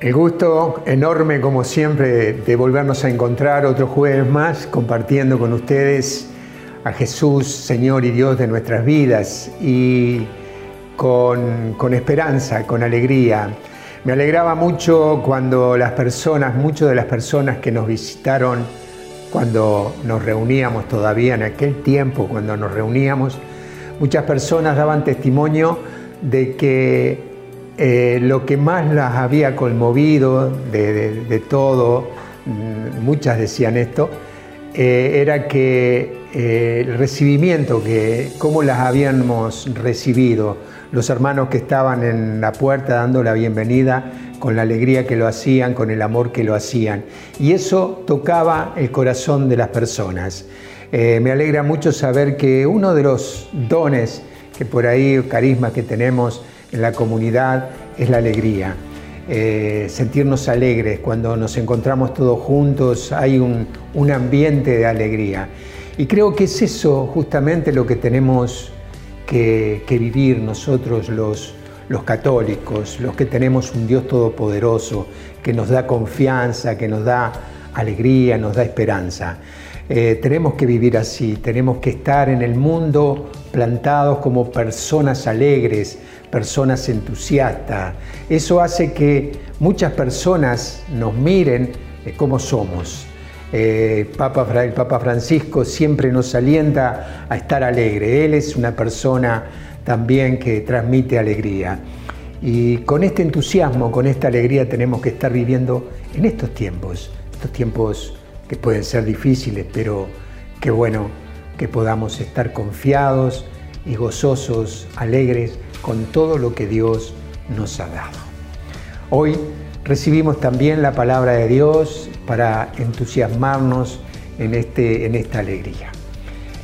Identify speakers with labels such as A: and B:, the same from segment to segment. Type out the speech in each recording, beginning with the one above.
A: El gusto enorme, como siempre, de volvernos a encontrar otro jueves más, compartiendo con ustedes a Jesús, Señor y Dios de nuestras vidas, y con, con esperanza, con alegría. Me alegraba mucho cuando las personas, muchas de las personas que nos visitaron, cuando nos reuníamos todavía en aquel tiempo, cuando nos reuníamos, muchas personas daban testimonio de que eh, lo que más las había conmovido de, todo, mm, muchas decían esto, eh, era que eh, el recibimiento, que cómo las habíamos recibido, los hermanos que estaban en la puerta dando la bienvenida, con la alegría que lo hacían, con el amor que lo hacían. Y eso tocaba el corazón de las personas. me alegra mucho saber que uno de los dones que por ahí, carisma que tenemos, en la comunidad es la alegría. Eh, sentirnos alegres, cuando nos encontramos todos juntos hay un, ambiente de alegría. Y creo que es eso justamente lo que tenemos que, vivir nosotros los, los católicos, los que tenemos un Dios todopoderoso, que nos da confianza, que nos da alegría, nos da esperanza. Eh, tenemos que vivir así, tenemos que estar en el mundo plantados como personas alegres, personas entusiastas. Eso hace que muchas personas nos miren eh, como somos. Eh, Papa, el Papa Francisco siempre nos alienta a estar alegre. Él es una persona también que transmite alegría. Y con este entusiasmo, con esta alegría tenemos que estar viviendo en estos tiempos, estos tiempos que pueden ser difíciles, pero qué bueno que podamos estar confiados y gozosos, alegres con todo lo que Dios nos ha dado. Hoy recibimos también la palabra de Dios para entusiasmarnos en, este, en esta alegría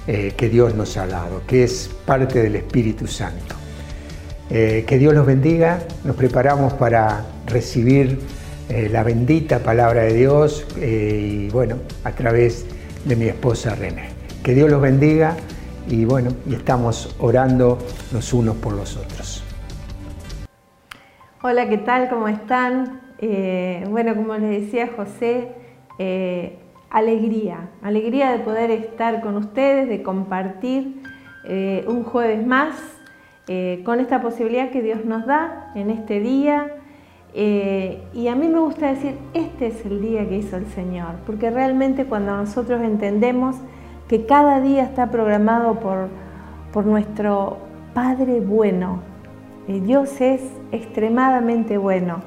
A: eh, que Dios nos ha dado, que es parte del Espíritu Santo. Eh, que Dios los bendiga, nos preparamos para recibir eh, la bendita palabra de Dios y bueno, a través de mi esposa René. Que Dios los bendiga y bueno, y estamos orando los unos por los otros.
B: Hola, ¿qué tal? ¿Cómo están? Eh, bueno, como les decía José, eh, alegría, alegría de poder estar con ustedes, de compartir eh, un jueves más con esta posibilidad que Dios nos da en este día. y a mí me gusta decir, este es el día que hizo el Señor, porque realmente cuando nosotros entendemos que cada día está programado por, por nuestro Padre bueno. Eh, Dios es extremadamente bueno.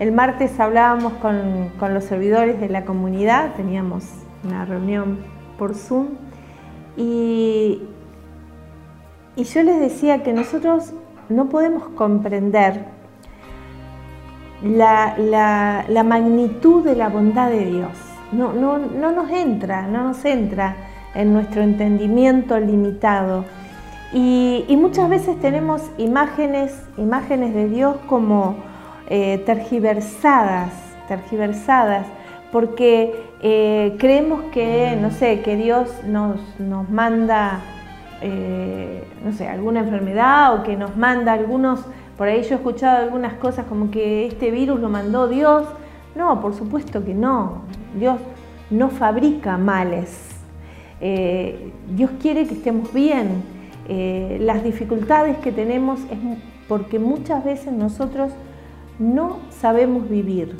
B: El martes hablábamos con, con, los servidores de la comunidad, teníamos una reunión por Zoom y, y yo les decía que nosotros no podemos comprender la, la, magnitud de la bondad de Dios. No, no, no nos entra, no nos entra en nuestro entendimiento limitado. Y, muchas veces tenemos imágenes, imágenes de Dios como eh, tergiversadas, tergiversadas, porque eh, creemos que, no sé, que Dios nos, nos manda, eh, no sé, alguna enfermedad o que nos manda algunos, por ahí yo he escuchado algunas cosas como que este virus lo mandó Dios. No, por supuesto que no. Dios no fabrica males, eh, Dios quiere que estemos bien. Eh, las dificultades que tenemos es porque muchas veces nosotros no sabemos vivir,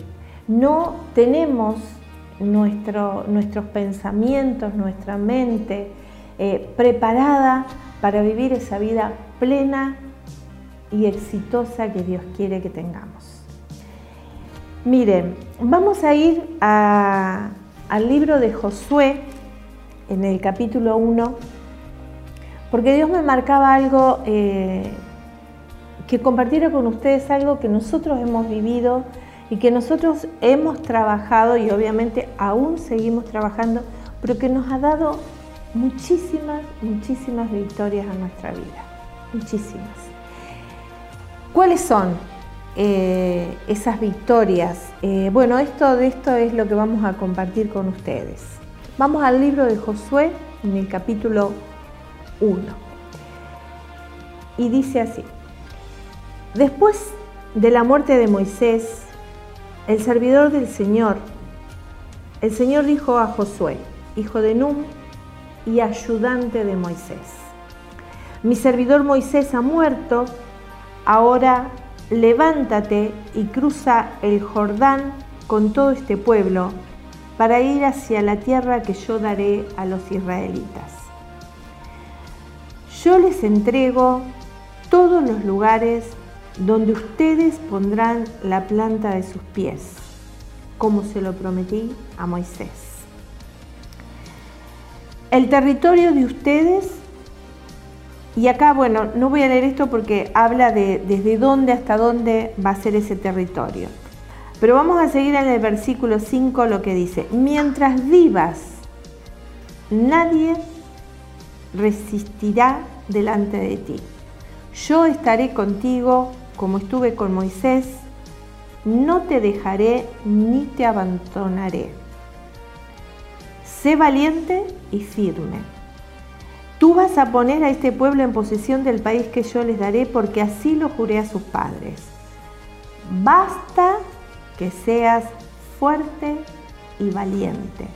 B: no tenemos nuestros pensamientos, nuestra mente eh, preparada para vivir esa vida plena y exitosa que Dios quiere que tengamos. Miren, vamos a ir al libro de Josué, en el capítulo 1, porque Dios me marcaba algo eh, que compartiera con ustedes algo que nosotros hemos vivido y que nosotros hemos trabajado y obviamente aún seguimos trabajando, pero que nos ha dado muchísimas, muchísimas victorias a nuestra vida. Muchísimas. ¿Cuáles son eh, esas victorias? Eh, bueno, esto de esto es lo que vamos a compartir con ustedes. Vamos al libro de Josué en el capítulo 1. Y dice así, después de la muerte de Moisés, el servidor del Señor, el Señor dijo a Josué, hijo de Num y ayudante de Moisés, mi servidor Moisés ha muerto, ahora levántate y cruza el Jordán con todo este pueblo para ir hacia la tierra que yo daré a los israelitas. Yo les entrego todos los lugares donde ustedes pondrán la planta de sus pies, como se lo prometí a Moisés. El territorio de ustedes, y acá, bueno, no voy a leer esto porque habla de desde dónde hasta dónde va a ser ese territorio. Pero vamos a seguir en el versículo 5 lo que dice, mientras vivas, nadie resistirá delante de ti. Yo estaré contigo como estuve con Moisés, no te dejaré ni te abandonaré. Sé valiente y firme. Tú vas a poner a este pueblo en posesión del país que yo les daré porque así lo juré a sus padres. Basta que seas fuerte y valiente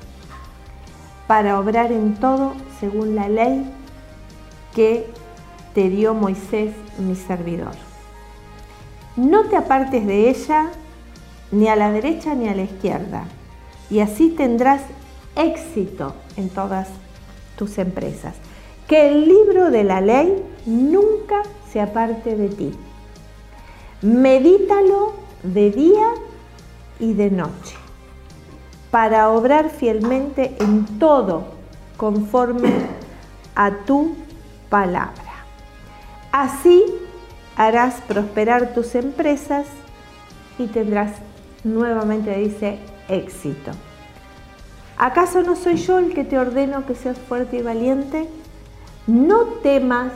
B: para obrar en todo según la ley que te dio Moisés, mi servidor. No te apartes de ella ni a la derecha ni a la izquierda, y así tendrás éxito en todas tus empresas. Que el libro de la ley nunca se aparte de ti. Medítalo de día y de noche, para obrar fielmente en todo conforme a tu palabra. Así harás prosperar tus empresas y tendrás, nuevamente dice, éxito. ¿Acaso no soy yo el que te ordeno que seas fuerte y valiente? No temas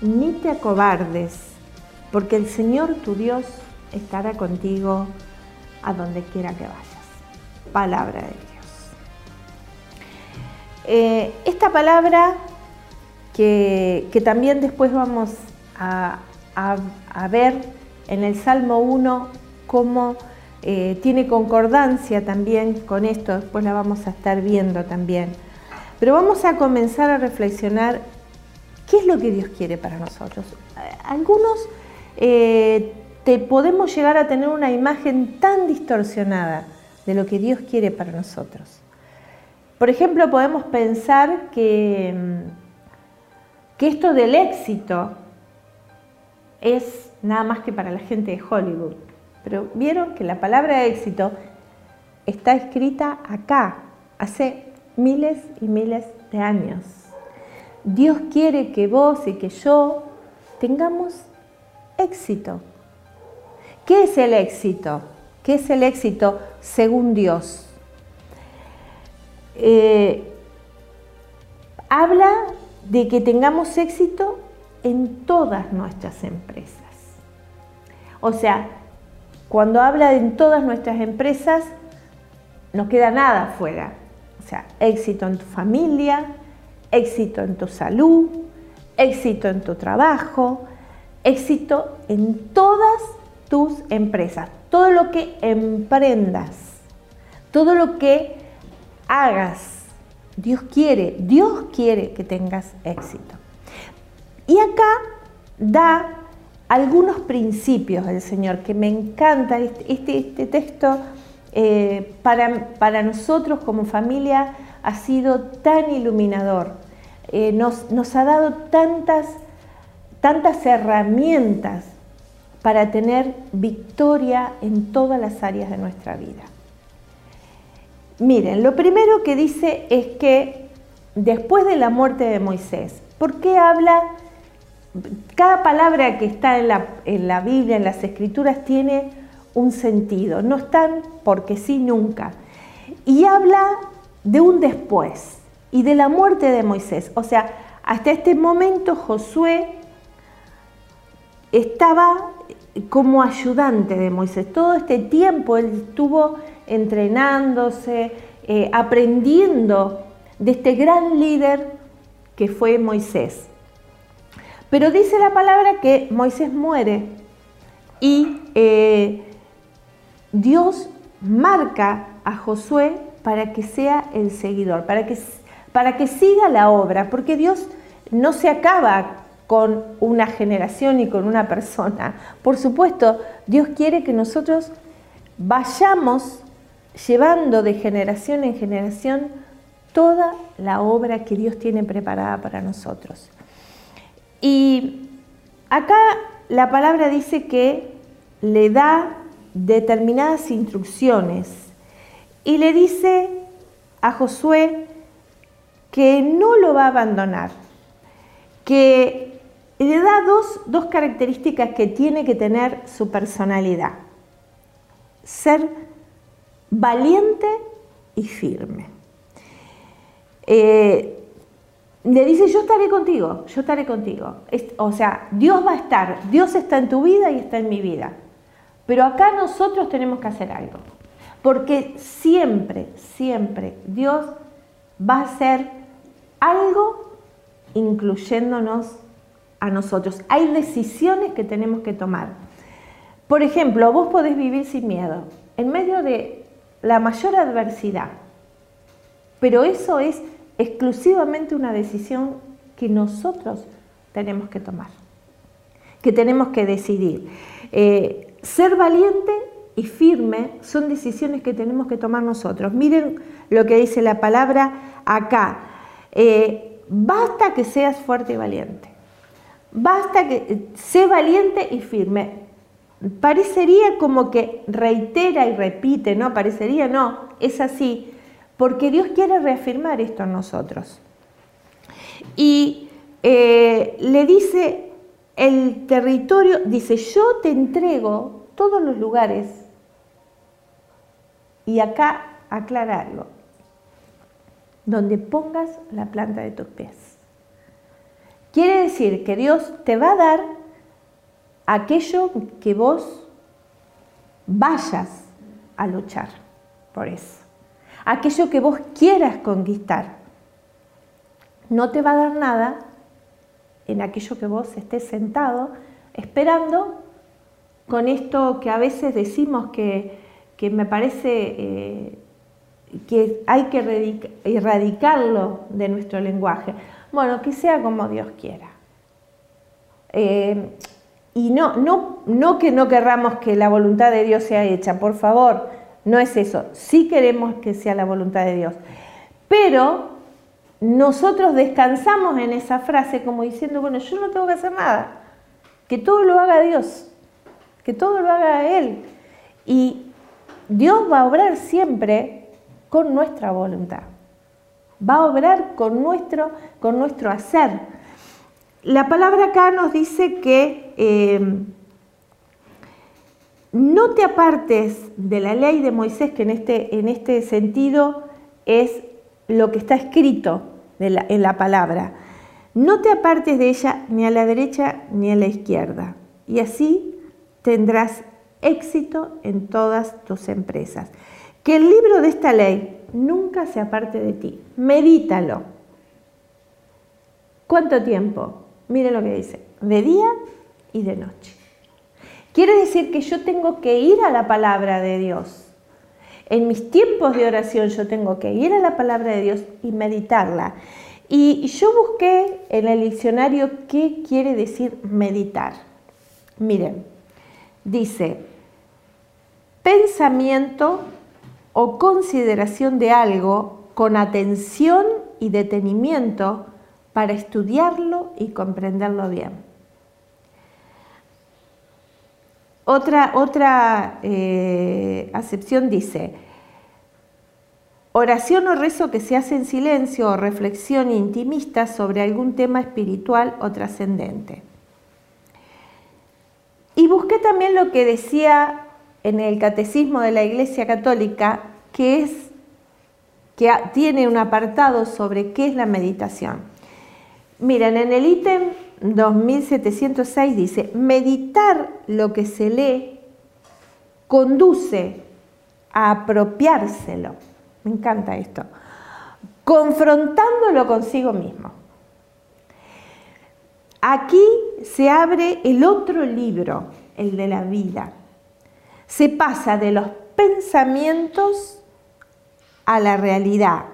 B: ni te acobardes, porque el Señor tu Dios estará contigo a donde quiera que vayas. Palabra de Dios. Eh, esta palabra que, también después vamos a, ver en el Salmo 1 cómo eh, tiene concordancia también con esto, después la vamos a estar viendo también. Pero vamos a comenzar a reflexionar qué es lo que Dios quiere para nosotros. Algunos eh, te podemos llegar a tener una imagen tan distorsionada de lo que Dios quiere para nosotros. Por ejemplo, podemos pensar que, mm, que esto del éxito es nada más que para la gente de Hollywood. Pero vieron que la palabra éxito está escrita acá, hace miles y miles de años. Dios quiere que vos y que yo tengamos éxito. ¿Qué es el éxito? ¿Qué es el éxito según Dios? Eh, habla de que tengamos éxito en todas nuestras empresas. O sea, cuando habla de en todas nuestras empresas, no queda nada fuera. O sea, éxito en tu familia, éxito en tu salud, éxito en tu trabajo, éxito en todas tus empresas, todo lo que emprendas, todo lo que hagas. Dios quiere, Dios quiere que tengas éxito. Y acá da algunos principios del Señor, que me encanta este, este, este texto eh, para, para, nosotros como familia ha sido tan iluminador, eh, nos, nos, ha dado tantas, tantas herramientas para tener victoria en todas las áreas de nuestra vida. Miren, lo primero que dice es que después de la muerte de Moisés, ¿por qué habla? Cada palabra que está en la, Biblia, en las Escrituras, tiene un sentido, no están porque sí nunca. Y habla de un después y de la muerte de Moisés. O sea, hasta este momento Josué estaba como ayudante de Moisés. Todo este tiempo él estuvo entrenándose, eh, aprendiendo de este gran líder que fue Moisés. Pero dice la palabra que Moisés muere y eh, Dios marca a Josué para que sea el seguidor, para que, para que siga la obra, porque Dios no se acaba con una generación y con una persona. Por supuesto, Dios quiere que nosotros vayamos llevando de generación en generación toda la obra que Dios tiene preparada para nosotros. Y acá la palabra dice que le da determinadas instrucciones y le dice a Josué que no lo va a abandonar, que le da dos, dos características que tiene que tener su personalidad. Ser valiente y firme. Eh, le dice, yo estaré contigo, yo estaré contigo. o sea, Dios va a estar, Dios está en tu vida y está en mi vida. Pero acá nosotros tenemos que hacer algo. Porque siempre, siempre Dios va a hacer algo incluyéndonos a nosotros. Hay decisiones que tenemos que tomar. Por ejemplo, vos podés vivir sin miedo, en medio de la mayor adversidad. Pero eso es exclusivamente una decisión que nosotros tenemos que tomar, que tenemos que decidir. Eh, ser valiente y firme son decisiones que tenemos que tomar nosotros. Miren lo que dice la palabra acá. Eh, basta que seas fuerte y valiente. Basta que eh, sé valiente y firme. Parecería como que reitera y repite, ¿no? Parecería, no, es así porque Dios quiere reafirmar esto en nosotros. Y eh, le dice el territorio, dice, yo te entrego todos los lugares. Y acá aclararlo, donde pongas la planta de tus pies. Quiere decir que Dios te va a dar aquello que vos vayas a luchar por eso aquello que vos quieras conquistar. No te va a dar nada en aquello que vos estés sentado esperando con esto que a veces decimos que, me parece eh, que hay que erradicarlo de nuestro lenguaje. Bueno, que sea como Dios quiera. Eh, y no, no, no que no querramos que la voluntad de Dios sea hecha, por favor, no es eso. Sí queremos que sea la voluntad de Dios. Pero nosotros descansamos en esa frase como diciendo, bueno, yo no tengo que hacer nada. Que todo lo haga Dios. Que todo lo haga Él. Y Dios va a obrar siempre con nuestra voluntad. Va a obrar con nuestro, con nuestro hacer. La palabra acá nos dice que eh, no te apartes de la ley de Moisés, que en este, en este sentido es lo que está escrito en la palabra. No te apartes de ella ni a la derecha ni a la izquierda. Y así tendrás éxito en todas tus empresas. Que el libro de esta ley nunca se aparte de ti. Medítalo. ¿Cuánto tiempo? Mire lo que dice. De día y de noche. Quiere decir que yo tengo que ir a la palabra de Dios. En mis tiempos de oración yo tengo que ir a la palabra de Dios y meditarla. Y yo busqué en el diccionario qué quiere decir meditar. Miren, dice, pensamiento o consideración de algo con atención y detenimiento para estudiarlo y comprenderlo bien. Otra, otra eh, acepción dice, oración o rezo que se hace en silencio o reflexión intimista sobre algún tema espiritual o trascendente. Y busqué también lo que decía en el Catecismo de la Iglesia Católica, que es que tiene un apartado sobre qué es la meditación. Miren, en el ítem 2706 dice, meditar lo que se lee conduce a apropiárselo. Me encanta esto. Confrontándolo consigo mismo. Aquí se abre el otro libro, el de la vida. Se pasa de los pensamientos a la realidad.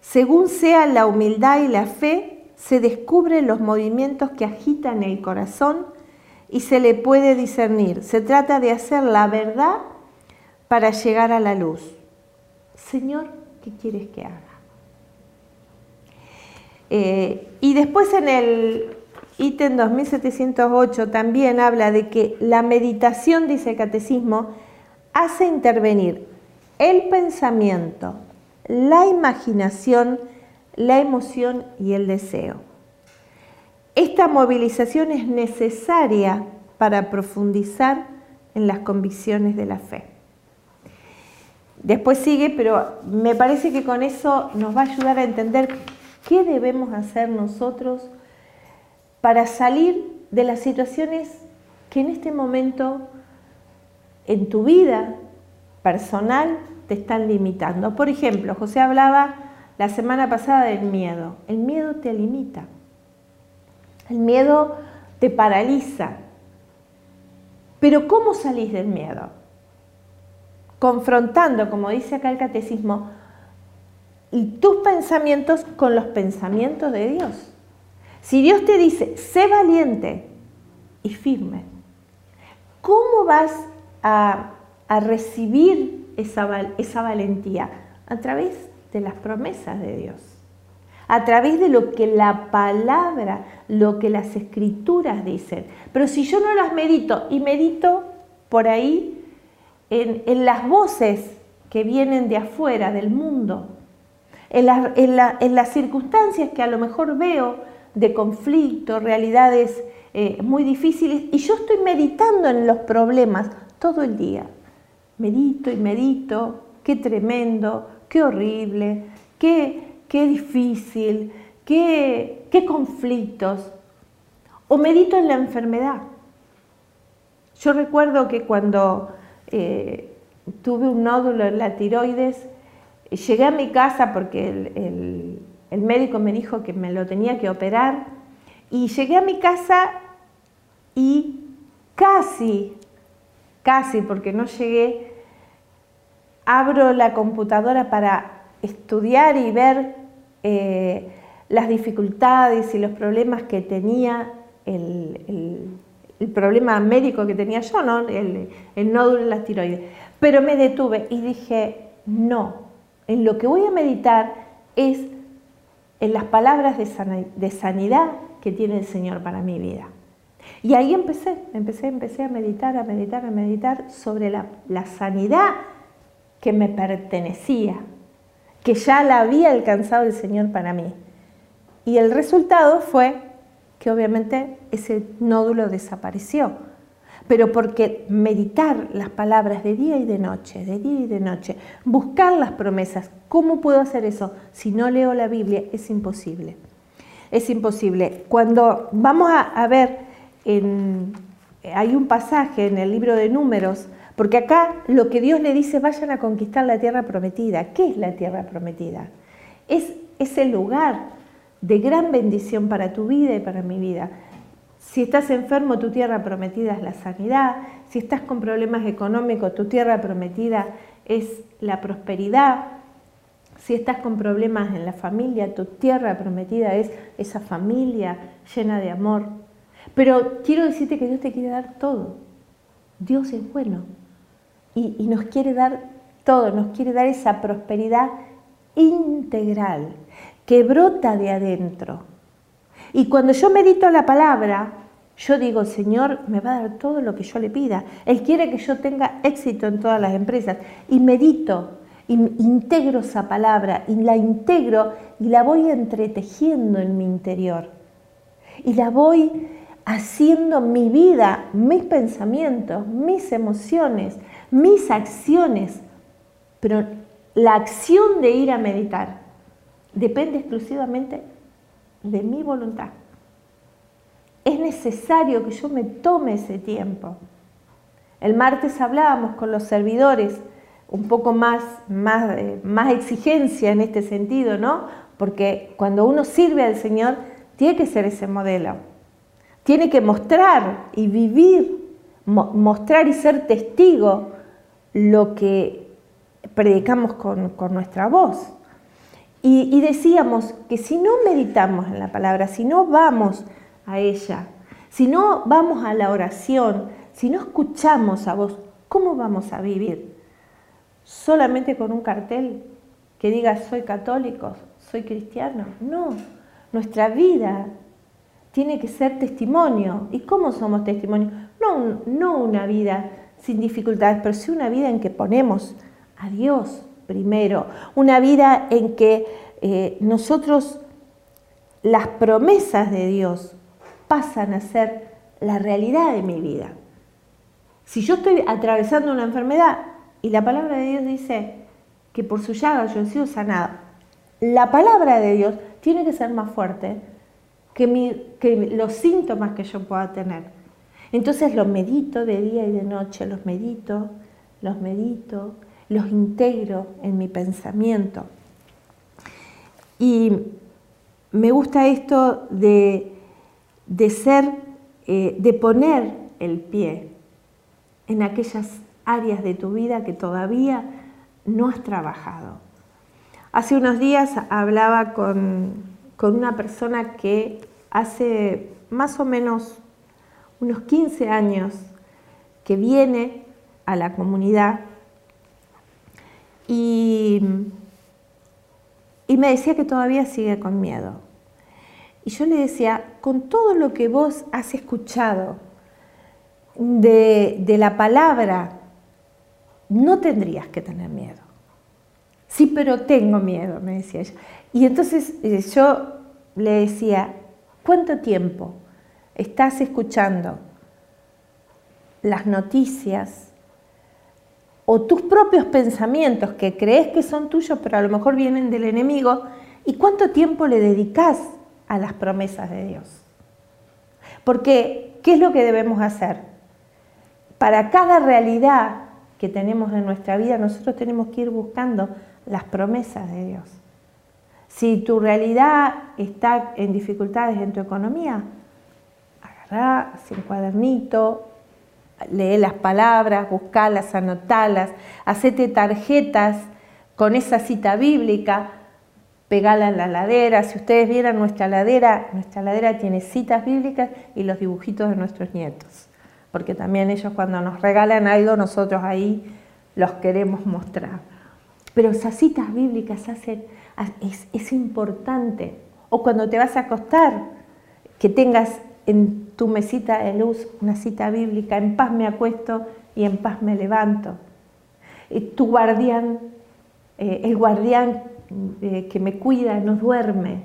B: Según sea la humildad y la fe, se descubren los movimientos que agitan el corazón y se le puede discernir. Se trata de hacer la verdad para llegar a la luz. Señor, ¿qué quieres que haga? Eh, y después en el ítem 2708 también habla de que la meditación, dice el catecismo, hace intervenir el pensamiento, la imaginación, la emoción y el deseo. Esta movilización es necesaria para profundizar en las convicciones de la fe. Después sigue, pero me parece que con eso nos va a ayudar a entender qué debemos hacer nosotros para salir de las situaciones que en este momento en tu vida personal te están limitando. Por ejemplo, José hablaba la semana pasada del miedo. El miedo te limita. El miedo te paraliza. Pero ¿cómo salís del miedo? Confrontando, como dice acá el catecismo, tus pensamientos con los pensamientos de Dios. Si Dios te dice, sé valiente y firme, ¿cómo vas a, recibir esa, valentía? A través de las promesas de Dios a través de lo que la palabra, lo que las escrituras dicen. Pero si yo no las medito y medito por ahí en, las voces que vienen de afuera, del mundo, en, las circunstancias que a lo mejor veo de conflicto, realidades eh, muy difíciles, y yo estoy meditando en los problemas todo el día. Medito y medito, qué tremendo, qué horrible, qué, qué difícil, qué, conflictos. O medito en la enfermedad. Yo recuerdo que cuando eh, tuve un nódulo en la tiroides, llegué a mi casa porque el, médico me dijo que me lo tenía que operar y llegué a mi casa y casi, casi porque no llegué, abro la computadora para estudiar y ver eh, las dificultades y los problemas que tenía, el, problema médico que tenía yo, ¿no? el, nódulo en la tiroides. Pero me detuve y dije, no, en lo que voy a meditar es en las palabras de, sanidad que tiene el Señor para mi vida. Y ahí empecé, empecé, empecé a meditar, a meditar, a meditar sobre la, la sanidad que me pertenecía, que ya la había alcanzado el Señor para mí. Y el resultado fue que obviamente ese nódulo desapareció. Pero porque meditar las palabras de día y de noche, de día y de noche, buscar las promesas, ¿cómo puedo hacer eso? Si no leo la Biblia, es imposible. Es imposible. Cuando vamos a, ver, hay un pasaje en el libro de números porque acá lo que Dios le dice, vayan a conquistar la tierra prometida. ¿Qué es la tierra prometida? Es ese lugar de gran bendición para tu vida y para mi vida. Si estás enfermo, tu tierra prometida es la sanidad. Si estás con problemas económicos, tu tierra prometida es la prosperidad. Si estás con problemas en la familia, tu tierra prometida es esa familia llena de amor. Pero quiero decirte que Dios te quiere dar todo. Dios es bueno y, nos quiere dar todo, nos quiere dar esa prosperidad integral que brota de adentro. Y cuando yo medito la palabra, yo digo, Señor, me va a dar todo lo que yo le pida. Él quiere que yo tenga éxito en todas las empresas. Y medito, y integro esa palabra, y la integro y la voy entretejiendo en mi interior. Y la voy haciendo mi vida, mis pensamientos, mis emociones, mis acciones, pero la acción de ir a meditar depende exclusivamente de mi voluntad. Es necesario que yo me tome ese tiempo. El martes hablábamos con los servidores un poco más, más, eh, más exigencia en este sentido, ¿no? Porque cuando uno sirve al Señor, tiene que ser ese modelo. Tiene que mostrar y vivir, mostrar y ser testigo lo que predicamos con, nuestra voz. Y, decíamos que si no meditamos en la palabra, si no vamos a ella, si no vamos a la oración, si no escuchamos a vos, ¿cómo vamos a vivir? ¿Solamente con un cartel que diga soy católico, soy cristiano? No, nuestra vida tiene que ser testimonio. ¿Y cómo somos testimonio? No, no una vida sin dificultades, pero sí una vida en que ponemos a Dios primero, una vida en que eh, nosotros las promesas de Dios pasan a ser la realidad de mi vida. Si yo estoy atravesando una enfermedad y la palabra de Dios dice que por su llaga yo he sido sanado, la palabra de Dios tiene que ser más fuerte que, que los síntomas que yo pueda tener. Entonces los medito de día y de noche, los medito, los medito, los integro en mi pensamiento. Y me gusta esto de de ser, eh, de poner el pie en aquellas áreas de tu vida que todavía no has trabajado. Hace unos días hablaba con, una persona que hace más o menos unos 15 años que viene a la comunidad y, y me decía que todavía sigue con miedo. Y yo le decía, con todo lo que vos has escuchado de, la palabra, no tendrías que tener miedo. Sí, pero tengo miedo, me decía ella. Y entonces eh, yo le decía, ¿cuánto tiempo estás escuchando las noticias o tus propios pensamientos que crees que son tuyos, pero a lo mejor vienen del enemigo? ¿Y cuánto tiempo le dedicas a las promesas de Dios. Porque, ¿qué es lo que debemos hacer? Para cada realidad que tenemos en nuestra vida, nosotros tenemos que ir buscando las promesas de Dios. Si tu realidad está en dificultades en tu economía, agarrá un cuadernito, lee las palabras, buscalas, anotalas, hacete tarjetas con esa cita bíblica, pegala en la ladera. Si ustedes vieran nuestra ladera, nuestra ladera tiene citas bíblicas y los dibujitos de nuestros nietos, porque también ellos cuando nos regalan algo, nosotros ahí los queremos mostrar. Pero esas citas bíblicas hacen, es, es importante. O cuando te vas a acostar, que tengas en tu mesita de luz una cita bíblica, en paz me acuesto y en paz me levanto. Tu guardián, eh, el guardián eh, que me cuida, no duerme.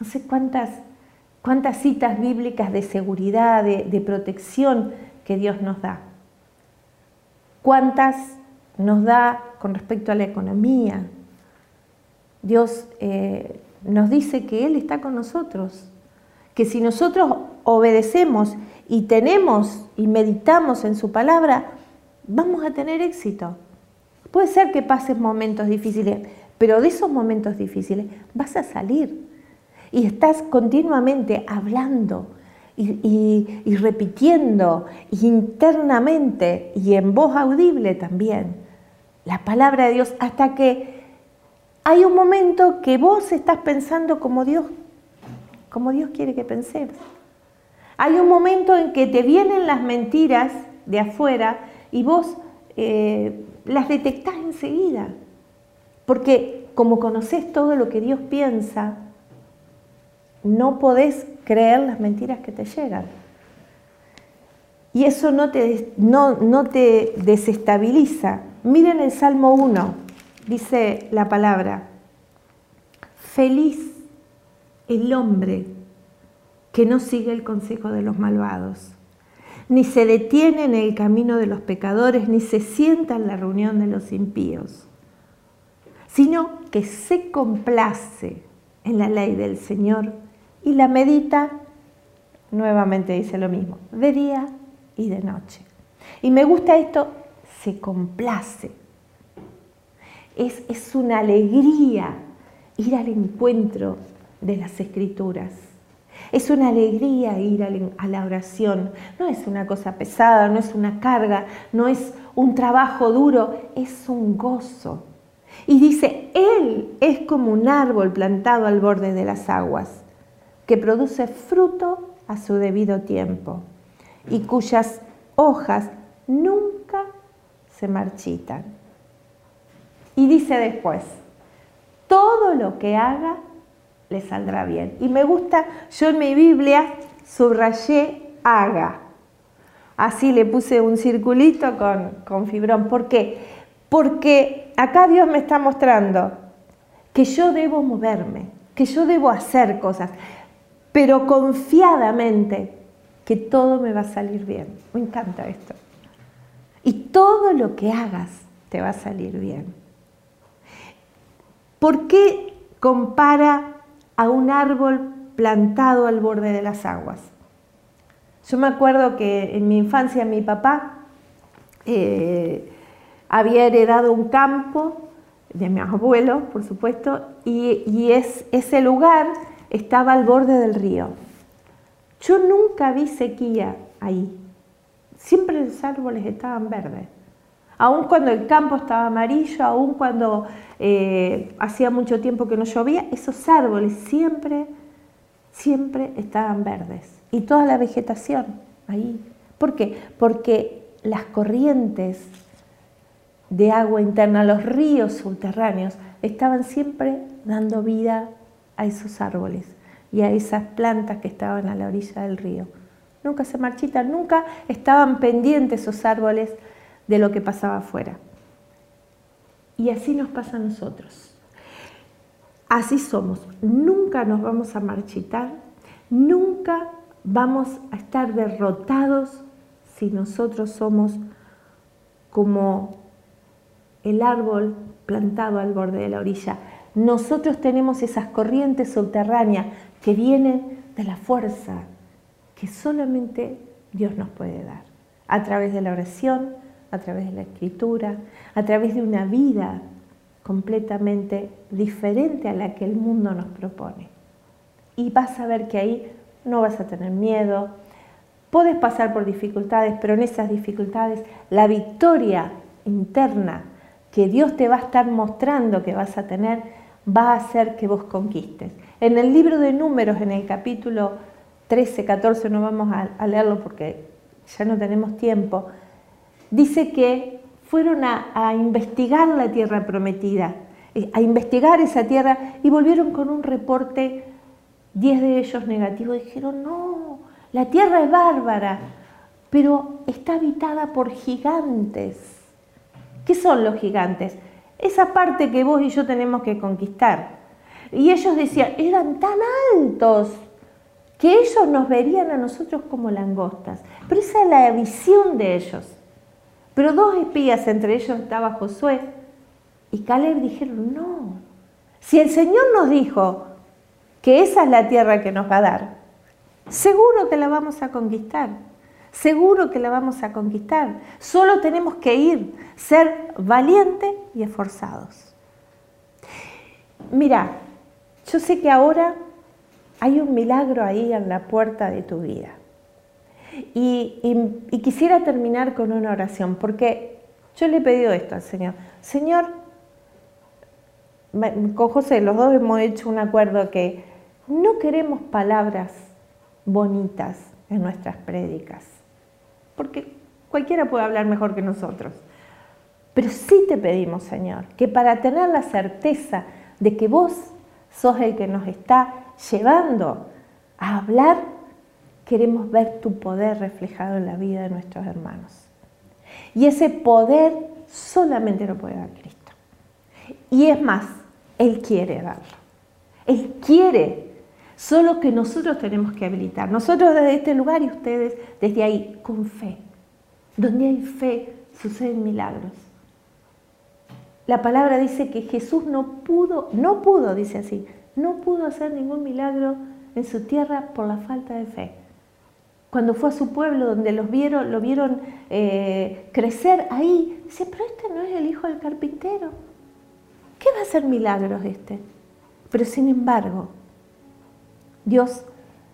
B: No sé cuántas, cuántas citas bíblicas de seguridad, de, protección que Dios nos da. Cuántas nos da con respecto a la economía. Dios eh, nos dice que Él está con nosotros, que si nosotros obedecemos y tenemos y meditamos en su palabra, vamos a tener éxito. Puede ser que pases momentos difíciles, pero de esos momentos difíciles vas a salir y estás continuamente hablando y, repitiendo internamente y en voz audible también la palabra de Dios hasta que hay un momento que vos estás pensando como Dios, como Dios quiere que pensemos. Hay un momento en que te vienen las mentiras de afuera y vos eh, las detectás enseguida. Porque como conoces todo lo que Dios piensa, no podés creer las mentiras que te llegan. Y eso no te, no, no te desestabiliza. Miren el Salmo 1, dice la palabra, feliz el hombre que no sigue el consejo de los malvados, ni se detiene en el camino de los pecadores, ni se sienta en la reunión de los impíos sino que se complace en la ley del Señor y la medita, nuevamente dice lo mismo, de día y de noche. Y me gusta esto, se complace. Es, es una alegría ir al encuentro de las escrituras. Es una alegría ir a la oración. No es una cosa pesada, no es una carga, no es un trabajo duro, es un gozo. Y dice, Él es como un árbol plantado al borde de las aguas, que produce fruto a su debido tiempo y cuyas hojas nunca se marchitan. Y dice después, todo lo que haga le saldrá bien. Y me gusta, yo en mi Biblia subrayé haga. Así le puse un circulito con, con fibrón. ¿Por qué? Porque acá Dios me está mostrando que yo debo moverme, que yo debo hacer cosas, pero confiadamente que todo me va a salir bien. Me encanta esto. Y todo lo que hagas te va a salir bien. ¿Por qué compara a un árbol plantado al borde de las aguas? Yo me acuerdo que en mi infancia mi papá eh, había heredado un campo de mi abuelo, por supuesto, y, es, ese lugar estaba al borde del río. Yo nunca vi sequía ahí. Siempre los árboles estaban verdes. Aun cuando el campo estaba amarillo, aun cuando eh, hacía mucho tiempo que no llovía, esos árboles siempre, siempre estaban verdes. Y toda la vegetación ahí. ¿Por qué? Porque las corrientes de agua interna, los ríos subterráneos, estaban siempre dando vida a esos árboles y a esas plantas que estaban a la orilla del río. Nunca se marchitan, nunca estaban pendientes esos árboles de lo que pasaba afuera. Y así nos pasa a nosotros. Así somos. Nunca nos vamos a marchitar, nunca vamos a estar derrotados si nosotros somos como el árbol plantado al borde de la orilla. Nosotros tenemos esas corrientes subterráneas que vienen de la fuerza que solamente Dios nos puede dar, a través de la oración, a través de la escritura, a través de una vida completamente diferente a la que el mundo nos propone. Y vas a ver que ahí no vas a tener miedo, puedes pasar por dificultades, pero en esas dificultades la victoria interna que Dios te va a estar mostrando que vas a tener va a hacer que vos conquistes. En el libro de números, en el capítulo 13, 14, no vamos a, leerlo porque ya no tenemos tiempo, dice que fueron a, investigar la tierra prometida, eh, a investigar esa tierra y volvieron con un reporte, 10 de ellos negativos, dijeron, no, la tierra es bárbara, pero está habitada por gigantes. ¿Qué son los gigantes? Esa parte que vos y yo tenemos que conquistar. Y ellos decían, eran tan altos que ellos nos verían a nosotros como langostas. Pero esa es la visión de ellos. Pero dos espías, entre ellos estaba Josué y Caleb, dijeron, no, si el Señor nos dijo que esa es la tierra que nos va a dar, seguro que la vamos a conquistar, seguro que la vamos a conquistar. Solo tenemos que ir, ser valientes y esforzados. Mira, yo sé que ahora hay un milagro ahí en la puerta de tu vida. Y, quisiera terminar con una oración, porque yo le he pedido esto al Señor. Señor, con José, los dos hemos hecho un acuerdo que no queremos palabras bonitas en nuestras prédicas, porque cualquiera puede hablar mejor que nosotros. Pero sí te pedimos, Señor, que para tener la certeza de que vos sos el que nos está llevando a hablar, queremos ver tu poder reflejado en la vida de nuestros hermanos. Y ese poder solamente lo puede dar Cristo. Y es más, Él quiere darlo. Él quiere, solo que nosotros tenemos que habilitar. Nosotros desde este lugar y ustedes desde ahí, con fe. Donde hay fe, suceden milagros. La palabra dice que Jesús no pudo, no pudo, dice así, no pudo hacer ningún milagro en su tierra por la falta de fe. Cuando fue a su pueblo donde los vieron, lo vieron eh, crecer ahí, dice, pero este no es el hijo del carpintero. ¿Qué va a hacer milagros este? Pero sin embargo, Dios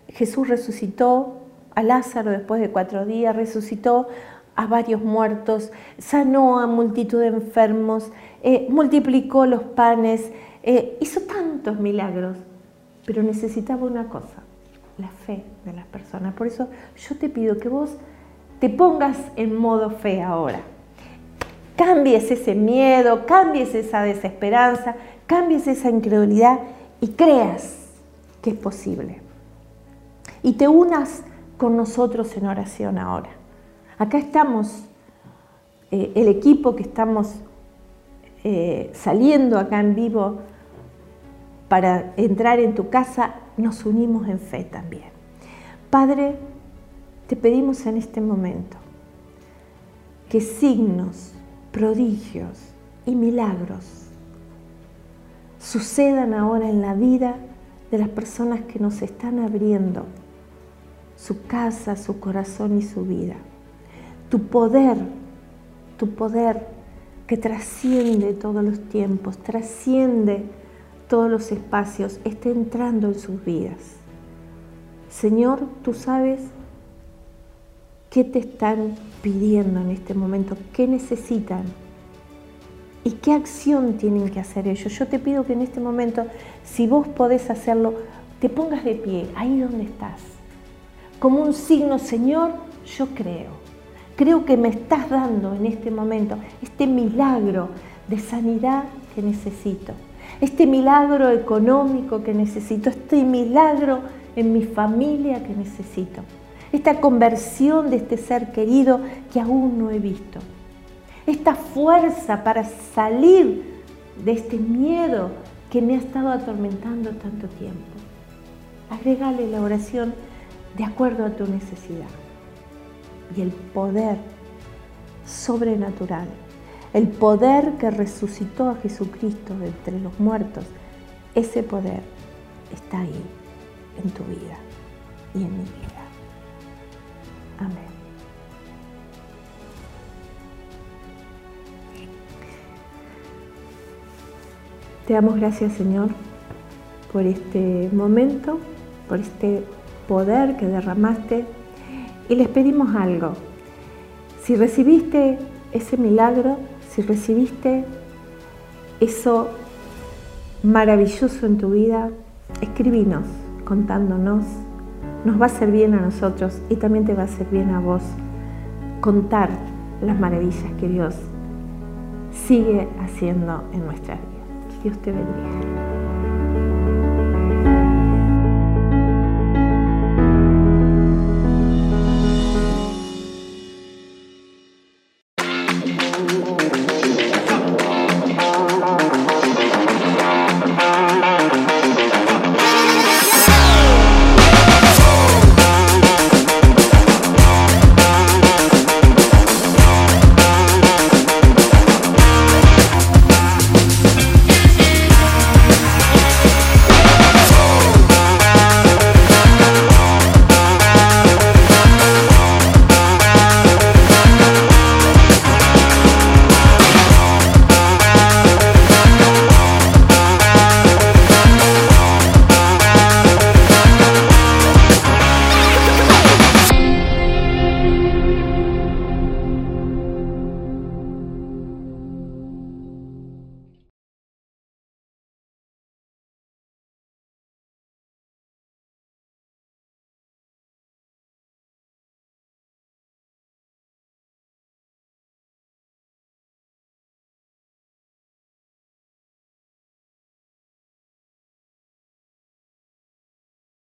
B: Jesús resucitó a Lázaro después de cuatro días, resucitó a varios muertos, sanó a multitud de enfermos, eh, multiplicó los panes, eh, hizo tantos milagros, pero necesitaba una cosa, la fe de las personas. Por eso yo te pido que vos te pongas en modo fe ahora. Cambies ese miedo, cambies esa desesperanza, cambies esa incredulidad y creas que es posible. Y te unas con nosotros en oración ahora. Acá estamos, eh, el equipo que estamos eh, saliendo acá en vivo para entrar en tu casa, nos unimos en fe también. Padre, te pedimos en este momento que signos, prodigios y milagros sucedan ahora en la vida de las personas que nos están abriendo su casa, su corazón y su vida tu poder, tu poder que trasciende todos los tiempos, trasciende todos los espacios, esté entrando en sus vidas. Señor, tú sabes qué te están pidiendo en este momento, qué necesitan y qué acción tienen que hacer ellos. Yo te pido que en este momento, si vos podés hacerlo, te pongas de pie, ahí donde estás, como un signo, Señor, yo creo creo que me estás dando en este momento este milagro de sanidad que necesito, este milagro económico que necesito, este milagro en mi familia que necesito, esta conversión de este ser querido que aún no he visto, esta fuerza para salir de este miedo que me ha estado atormentando tanto tiempo. Agregale la oración de acuerdo a tu necesidad y el poder sobrenatural, el poder que resucitó a Jesucristo de entre los muertos, ese poder está ahí en tu vida y en mi vida. Amén. Te damos gracias Señor por este momento, por este poder que derramaste y les pedimos algo. Si recibiste ese milagro, si recibiste eso maravilloso en tu vida, escribinos contándonos. Nos va a hacer bien a nosotros y también te va a hacer bien a vos contar las maravillas que Dios sigue haciendo en nuestras vidas. Que Dios te bendiga.